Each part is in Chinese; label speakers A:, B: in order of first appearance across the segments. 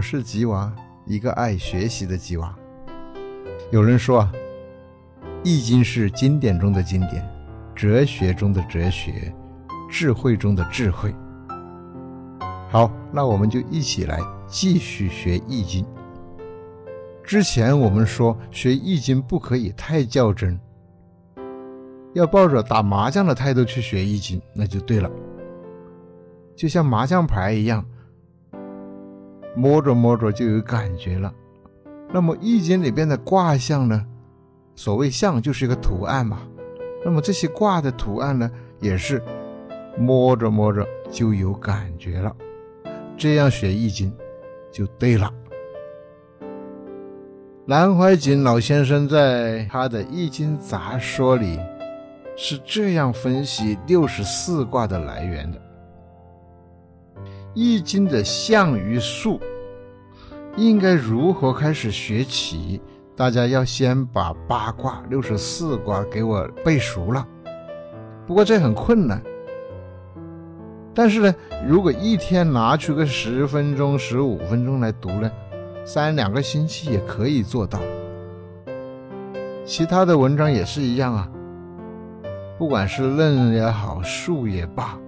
A: 我是吉娃，一个爱学习的吉娃。有人说啊，《易经》是经典中的经典，哲学中的哲学，智慧中的智慧。好，那我们就一起来继续学《易经》。之前我们说学《易经》不可以太较真，要抱着打麻将的态度去学《易经》，那就对了。就像麻将牌一样，摸着摸着就有感觉了。那么《易经》里边的卦象呢？所谓象就是一个图案嘛。那么这些卦的图案呢，也是摸着摸着就有感觉了。这样学《易经》就对了。南怀瑾老先生在他的《易经杂说》里是这样分析六十四卦的来源的。易经的象与数应该如何开始学起？大家要先把八卦六十四卦给我背熟了。不过这很困难。但是呢，如果一天拿出个十分钟、十五分钟来读呢，三两个星期也可以做到。其他的文章也是一样啊，不管是论也好，数也罢。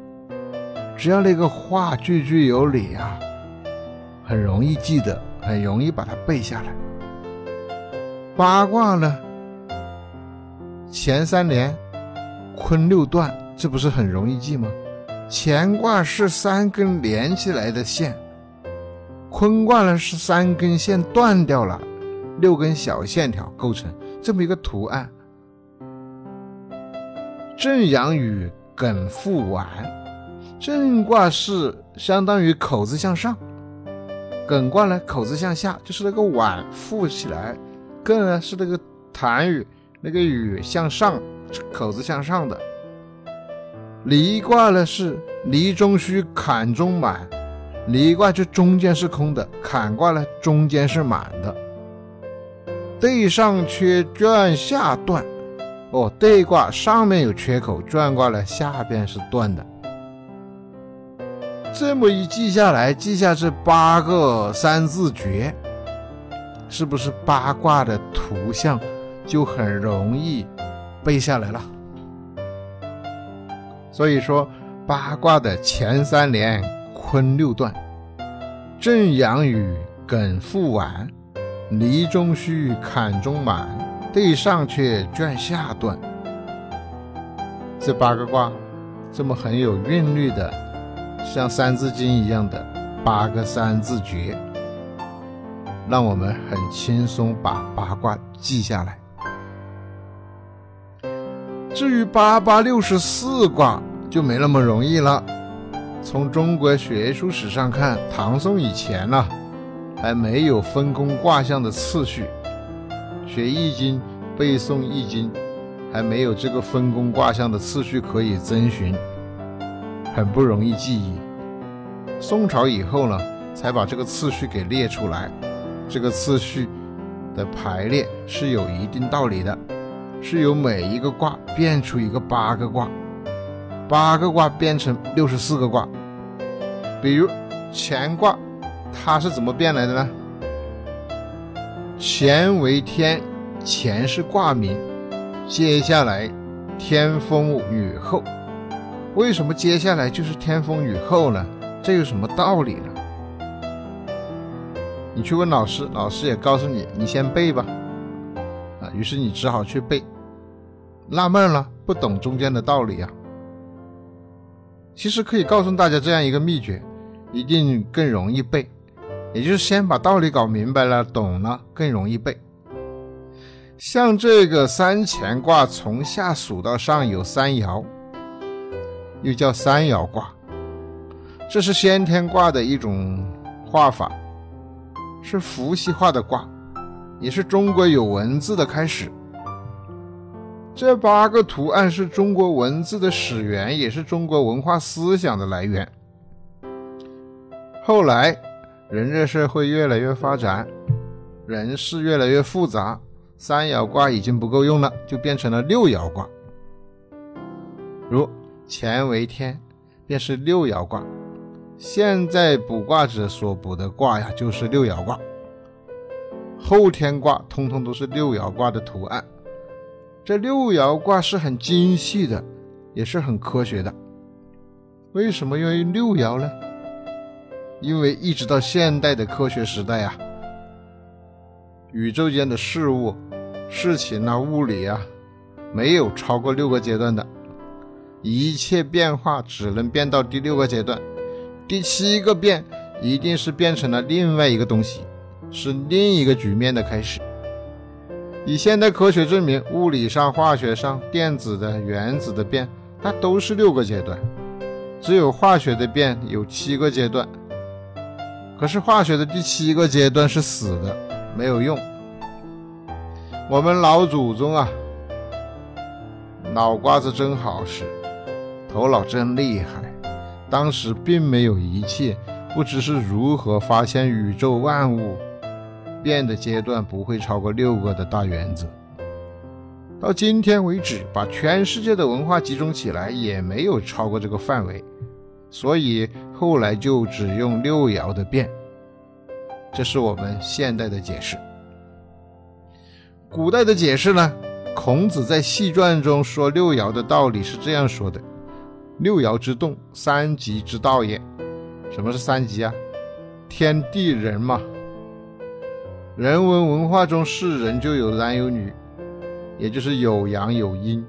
A: 只要那个话句句有理啊，很容易记得，很容易把它背下来。八卦呢，前三连，坤六断，这不是很容易记吗？乾卦是三根连起来的线，坤卦呢是三根线断掉了，六根小线条构成这么一个图案。正阳与艮复完。正卦是相当于口字向上，艮卦呢口字向下，就是那个碗覆起来，艮呢是那个痰盂，那个雨向上，口字向上的。离卦呢是离中虚，坎中满，离卦就中间是空的，坎卦呢中间是满的。兑上缺，卷下断。哦，兑卦上面有缺口，卷卦呢下边是断的。这么一记下来，记下这八个三字诀，是不是八卦的图像就很容易背下来了？所以说，八卦的前三连坤六断，正阳与艮复完，离中虚，坎中满，兑上缺，卷下断。这八个卦，这么很有韵律的。像《三字经》一样的八个三字诀，让我们很轻松把八卦记下来。至于八八六十四卦就没那么容易了。从中国学术史上看，唐宋以前呢，还没有分工卦象的次序，学《易经》、背诵《易经》，还没有这个分工卦象的次序可以遵循。很不容易记忆。宋朝以后呢，才把这个次序给列出来。这个次序的排列是有一定道理的，是由每一个卦变出一个八个卦，八个卦变成六十四个卦。比如乾卦，它是怎么变来的呢？乾为天，乾是卦名。接下来天风雨后。为什么接下来就是天风雨后呢？这有什么道理呢？你去问老师，老师也告诉你，你先背吧。啊，于是你只好去背。纳闷了，不懂中间的道理啊。其实可以告诉大家这样一个秘诀，一定更容易背。也就是先把道理搞明白了，懂了更容易背。像这个三乾卦，从下数到上有三爻。又叫三爻卦，这是先天卦的一种画法，是伏羲画的卦，也是中国有文字的开始。这八个图案是中国文字的始源，也是中国文化思想的来源。后来，人类社会越来越发展，人事越来越复杂，三爻卦已经不够用了，就变成了六爻卦，如。乾为天，便是六爻卦；现在卜卦者所卜的卦呀，就是六爻卦。后天卦通通都是六爻卦的图案。这六爻卦是很精细的，也是很科学的。为什么用六爻呢？因为一直到现代的科学时代啊，宇宙间的事物、事情啊、物理啊，没有超过六个阶段的，一切变化只能变到第六个阶段，第七个变一定是变成了另外一个东西，是另一个局面的开始。以现代科学证明，物理上、化学上，电子的、原子的变，它都是六个阶段，只有化学的变有七个阶段。可是化学的第七个阶段是死的，没有用。我们老祖宗啊，脑瓜子真好使，头脑真厉害。当时并没有仪器，不知是如何发现宇宙万物变的阶段不会超过六个的大原则。到今天为止，把全世界的文化集中起来，也没有超过这个范围。所以后来就只用六爻的变，这是我们现代的解释。古代的解释呢？孔子在《系传》中说六爻的道理是这样说的：“六爻之动，三极之道也。”什么是三极啊？天地人嘛。人文文化中，是人就有男有女，也就是有阳有阴，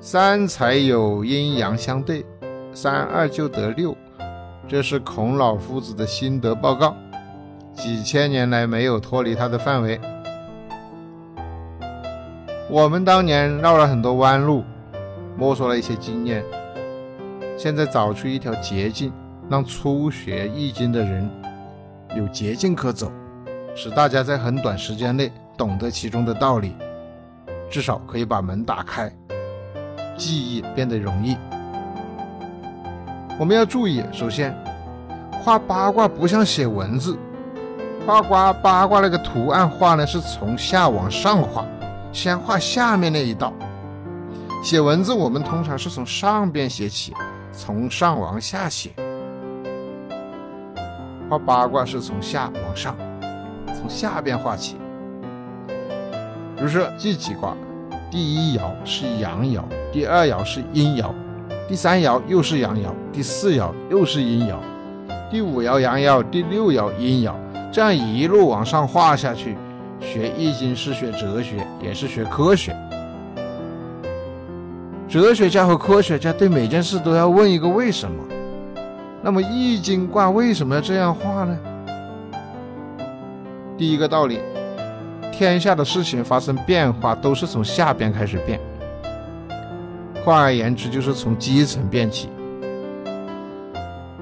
A: 三才有阴阳相对。三二就得六，这是孔老夫子的心得报告，几千年来没有脱离他的范围。我们当年绕了很多弯路，摸索了一些经验，现在找出一条捷径，让初学易经的人有捷径可走，使大家在很短时间内懂得其中的道理，至少可以把门打开，记忆变得容易。我们要注意，首先画八卦不像写文字，画卦八卦那个图案画呢是从下往上画，先画下面那一道。写文字我们通常是从上边写起，从上往下写。画八卦是从下往上，从下边画起。比如说这几卦，第一爻是阳爻，第二爻是阴爻。第三爻又是阳爻，第四爻又是阴爻，第五爻阳爻，第六爻阴爻，这样一路往上画下去，学易经是学哲学，也是学科学。哲学家和科学家对每件事都要问一个为什么。那么易经卦为什么要这样画呢？第一个道理，天下的事情发生变化都是从下边开始变。换而言之，就是从基层变起。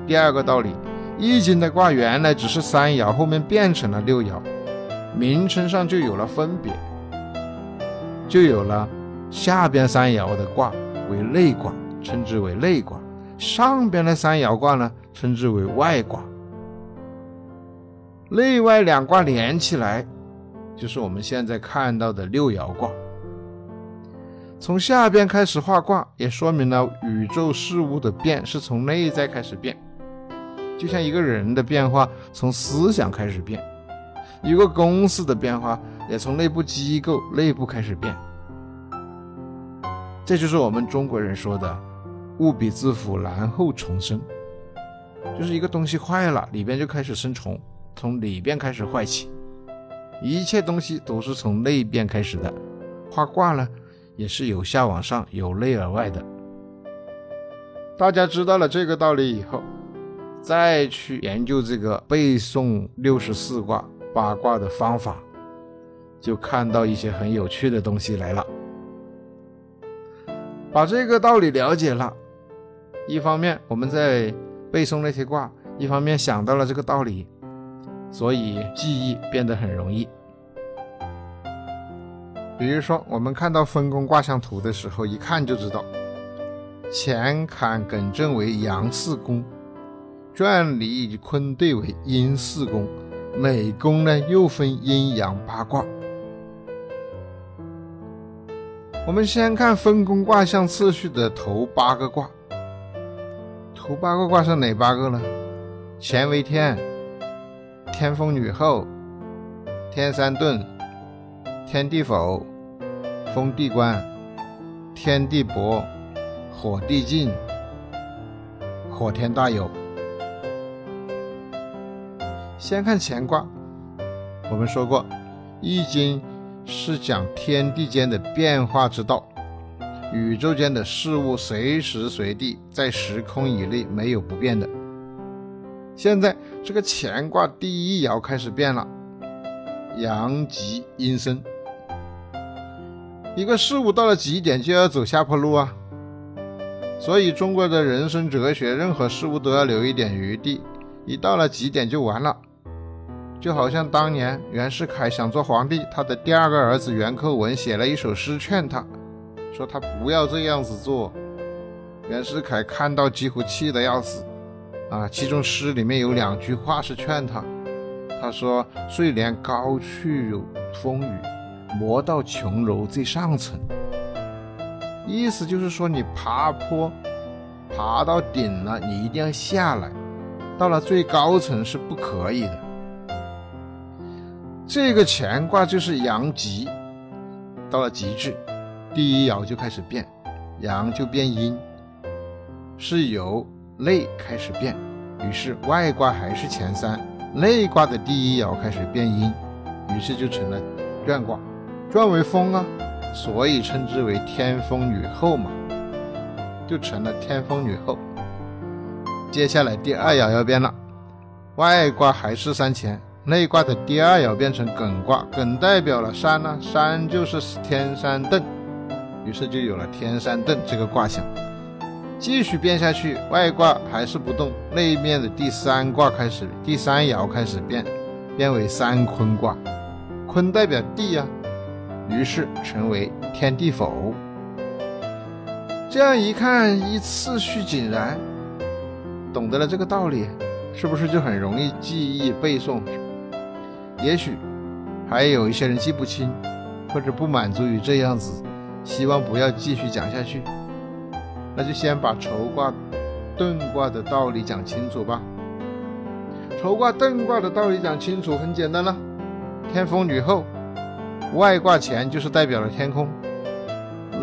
A: 第二个道理，《易经》的卦原来只是三爻，后面变成了六爻，名称上就有了分别，就有了下边三爻的卦为内卦，称之为内卦；上边的三爻卦呢，称之为外卦。内外两卦连起来，就是我们现在看到的六爻卦。从下边开始画卦，也说明了宇宙事物的变是从内在开始变，就像一个人的变化从思想开始变，一个公司的变化也从内部机构内部开始变。这就是我们中国人说的“物必自腐，然后重生”，就是一个东西坏了，里边就开始生虫，从里边开始坏起。一切东西都是从内边开始的，画卦呢？也是由下往上，由内而外的。大家知道了这个道理以后，再去研究这个背诵六十四卦八卦的方法，就看到一些很有趣的东西来了。把这个道理了解了，一方面我们在背诵那些卦，一方面想到了这个道理，所以记忆变得很容易。比如说，我们看到分宫卦象图的时候，一看就知道，乾坎艮震为阳四宫，转离坤兑为阴四宫，每宫呢又分阴阳八卦。我们先看分宫卦象次序的头八个卦，头八个卦是哪八个呢？乾为天，天风女后，天山遁，天地否，风地观，天地薄，火地静，火天大有。先看乾卦，我们说过，《易经》是讲天地间的变化之道。宇宙间的事物随时随地在时空以内没有不变的。现在这个乾卦第一爻开始变了，阳极阴生。一个事物到了极点就要走下坡路啊，所以中国的人生哲学，任何事物都要留一点余地，一到了极点就完了。就好像当年袁世凯想做皇帝，他的第二个儿子袁克文写了一首诗劝他。说他不要这样子做，袁世凯看到几乎气得要死啊！其中诗里面有两句话是劝他，他说：“睡莲高去有风雨，莫到琼楼最上层。”意思就是说，你爬坡爬到顶了，你一定要下来，到了最高层是不可以的。这个乾卦就是阳极，到了极致。第一爻就开始变，阳就变阴，是由内开始变。于是外卦还是乾三，内卦的第一爻开始变阴，于是就成了转卦。转为风啊，所以称之为天风女后嘛，就成了天风女后。接下来第二爻要变了，外卦还是三乾，内卦的第二爻变成艮卦，艮代表了山呢，山就是天山艮。于是就有了天山遁这个卦象，继续变下去，外卦还是不动，内面的第三卦开始，第三爻开始变，变为三坤卦，坤代表地呀，于是成为天地否。这样一看，一次序井然，懂得了这个道理，是不是就很容易记忆背诵？也许还有一些人记不清，或者不满足于这样子。希望不要继续讲下去，那就先把筹卦、遁卦的道理讲清楚吧。筹卦、遁卦的道理讲清楚，很简单了。天风女后，外卦乾就是代表了天空，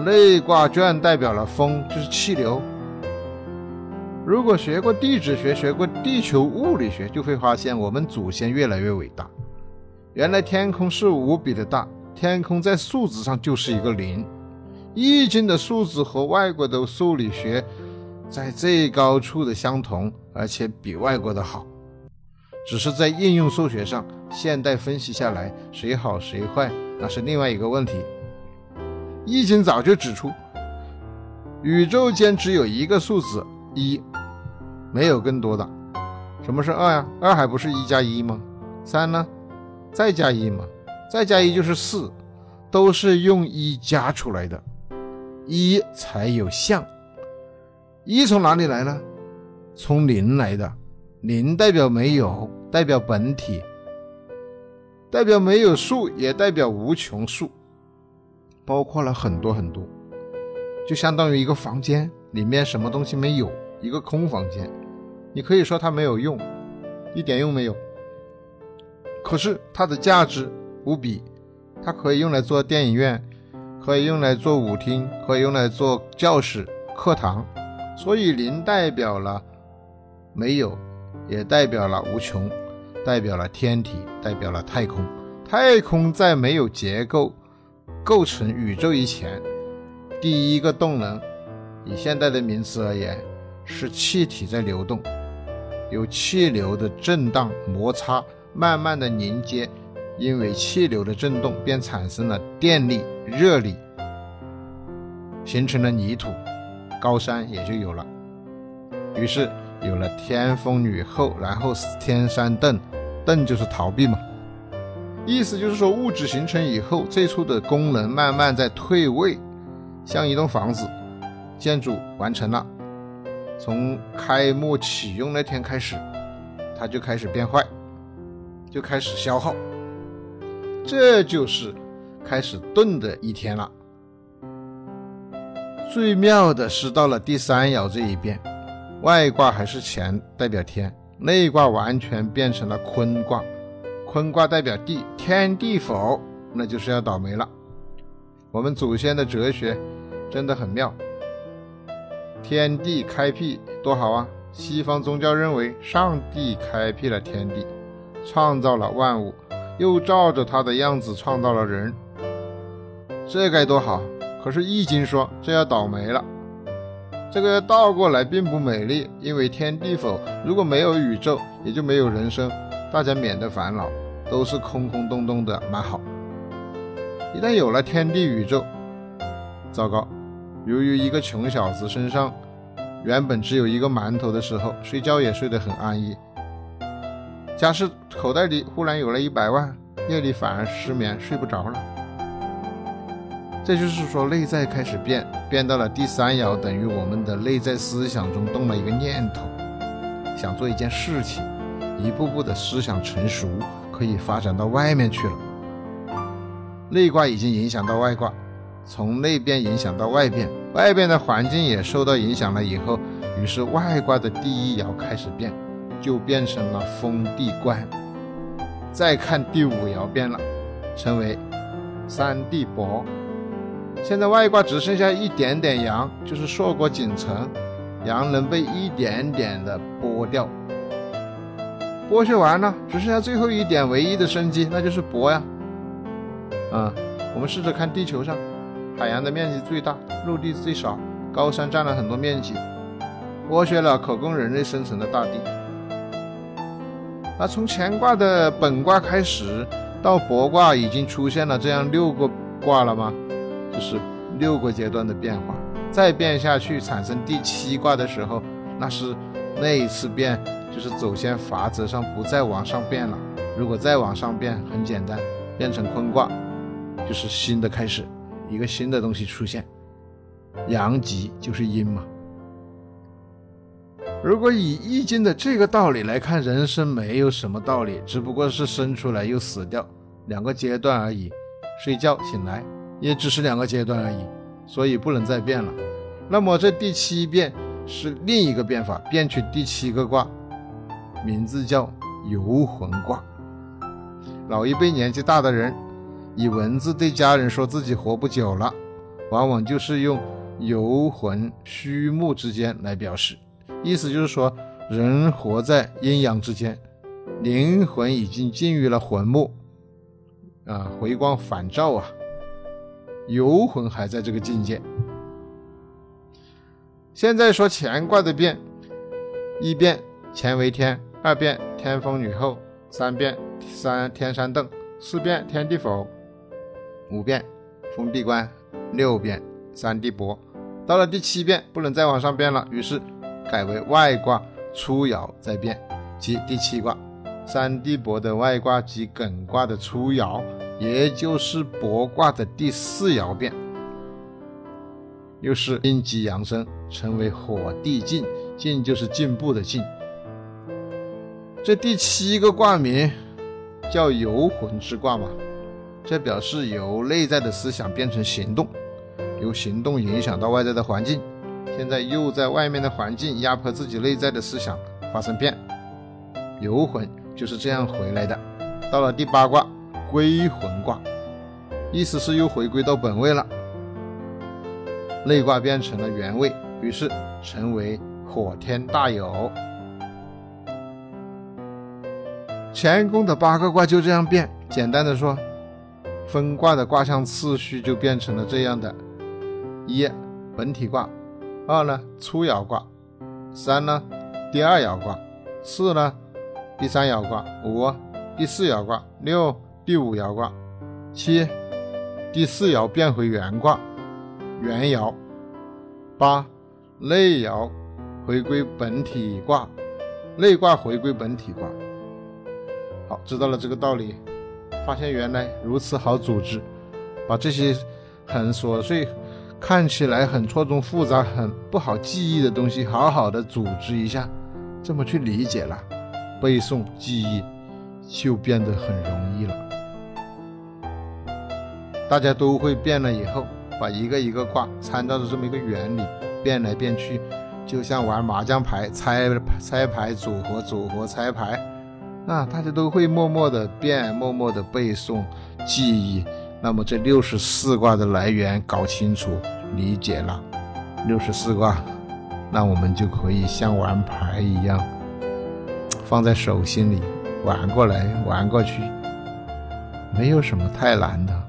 A: 内卦卷代表了风，就是气流。如果学过地质学、学过地球物理学，就会发现我们祖先越来越伟大。原来天空是无比的大，天空在数字上就是一个零。易经的数字和外国的数理学在最高处的相同，而且比外国的好，只是在应用数学上，现代分析下来，谁好谁坏那是另外一个问题。易经早就指出，宇宙间只有一个数字一，没有更多的。什么是二呀？二还不是一加一吗？三呢？再加一嘛？再加一就是四，都是用一加出来的。一才有象，一从哪里来呢？从零来的，零代表没有，代表本体，代表没有数，也代表无穷数，包括了很多很多，就相当于一个房间里面什么东西没有，一个空房间，你可以说它没有用，一点用没有，可是它的价值无比，它可以用来做电影院。可以用来做舞厅，可以用来做教室、课堂，所以零代表了没有，也代表了无穷，代表了天体，代表了太空。太空在没有结构构成宇宙以前，第一个动能，以现代的名词而言，是气体在流动，有气流的震荡、摩擦，慢慢的凝结。因为气流的震动，便产生了电力、热力，形成了泥土，高山也就有了。于是有了天风女后，然后是天山遁，遁就是逃避嘛。意思就是说，物质形成以后，最初的功能慢慢在退位，像一栋房子，建筑完成了，从开幕启用那天开始，它就开始变坏，就开始消耗。这就是开始遁的一天了。最妙的是到了第三爻这一边，外卦还是乾，代表天；内卦完全变成了坤卦，坤卦代表地，天地否，那就是要倒霉了。我们祖先的哲学真的很妙，天地开辟多好啊！西方宗教认为上帝开辟了天地，创造了万物，又照着他的样子创造了人，这该多好！可是易经说这要倒霉了。这个倒过来并不美丽，因为天地否，如果没有宇宙，也就没有人生，大家免得烦恼，都是空空洞洞的，蛮好。一旦有了天地宇宙，糟糕！由于一个穷小子身上原本只有一个馒头的时候，睡觉也睡得很安逸。假使口袋里忽然有了一百万，夜里反而失眠，睡不着了。这就是说，内在开始变，变到了第三爻，等于我们的内在思想中动了一个念头，想做一件事情，一步步的思想成熟，可以发展到外面去了。内卦已经影响到外卦，从内边影响到外边，外边的环境也受到影响了以后，于是外卦的第一爻开始变，就变成了封地官。再看第五爻变了，成为三地伯。现在外卦只剩下一点点阳，就是硕果仅存，阳能被一点点的剥掉，剥削完了，只剩下最后一点唯一的生机，那就是薄呀。啊，我们试着看地球上，海洋的面积最大，陆地最少，高山占了很多面积，剥削了可供人类生存的大地。那从乾卦的本卦开始，到帛卦已经出现了这样六个卦了吗？就是六个阶段的变化，再变下去产生第七卦的时候，那是那一次变，就是走先法则上不再往上变了。如果再往上变，很简单，变成坤卦，就是新的开始，一个新的东西出现。阳极就是阴嘛。如果以易经的这个道理来看，人生没有什么道理，只不过是生出来又死掉，两个阶段而已，睡觉醒来。也只是两个阶段而已，所以不能再变了。那么这第七变是另一个变法，变去第七个卦，名字叫游魂卦。老一辈年纪大的人以文字对家人说自己活不久了，往往就是用游魂虚木之间来表示，意思就是说人活在阴阳之间，灵魂已经进入了魂木，啊，回光返照啊。游魂还在这个境界。现在说乾卦的变，一变乾为天，二变天风女后，三变三天山遁，四变天地否，五变封地官，六变三地伯。到了第七变，不能再往上变了，于是改为外卦初爻再变，即第七卦三地帛的外卦及艮卦的初爻。也就是帛卦的第四爻变，又是阴极阳生，成为火地进，进就是进步的进。这第七个卦名叫游魂之卦嘛，这表示由内在的思想变成行动，由行动影响到外在的环境，现在又在外面的环境压迫自己内在的思想发生变，游魂就是这样回来的。到了第八卦。归魂卦，意思是又回归到本位了。内卦变成了原位，于是成为火天大有。乾宫的八个卦就这样变。简单的说，分卦的卦象次序就变成了这样的：一本体卦，二呢初爻卦，三呢第二爻卦，四呢第三爻卦，五第四爻卦，六。第五爻卦，七，第四爻变回原卦，原爻，八，内爻回归本体卦，内卦回归本体卦。好，知道了这个道理，发现原来如此好组织，把这些很琐碎、看起来很错综复杂、很不好记忆的东西，好好的组织一下，这么去理解了，背诵记忆就变得很容易了。大家都会变了以后，把一个一个卦参照着这么一个原理变来变去，就像玩麻将牌，猜猜牌组合，组合猜牌，啊，大家都会默默的变，默默的背诵记忆。那么这六十四卦的来源搞清楚、理解了，六十四卦，那我们就可以像玩牌一样，放在手心里玩过来玩过去，没有什么太难的。